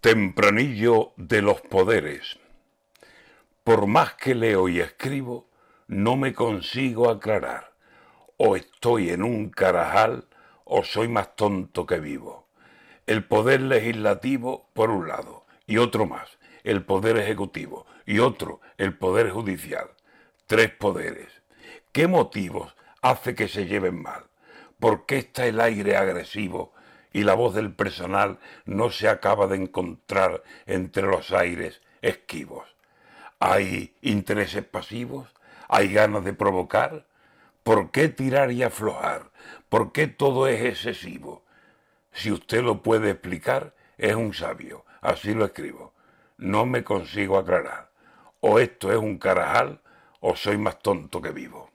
Tempranillo de los poderes. Por más que leo y escribo, no me consigo aclarar. O estoy en un carajal o soy más tonto que vivo. El poder legislativo, por un lado, y otro más, el poder ejecutivo, y otro, el poder judicial. Tres poderes. ¿Qué motivos hace que se lleven mal? ¿Por qué está el aire agresivo y la voz del personal no se acaba de encontrar entre los aires esquivos. ¿Hay intereses pasivos? ¿Hay ganas de provocar? ¿Por qué tirar y aflojar? ¿Por qué todo es excesivo? Si usted lo puede explicar, es un sabio. Así lo escribo. No me consigo aclarar. O esto es un carajal o soy más tonto que vivo.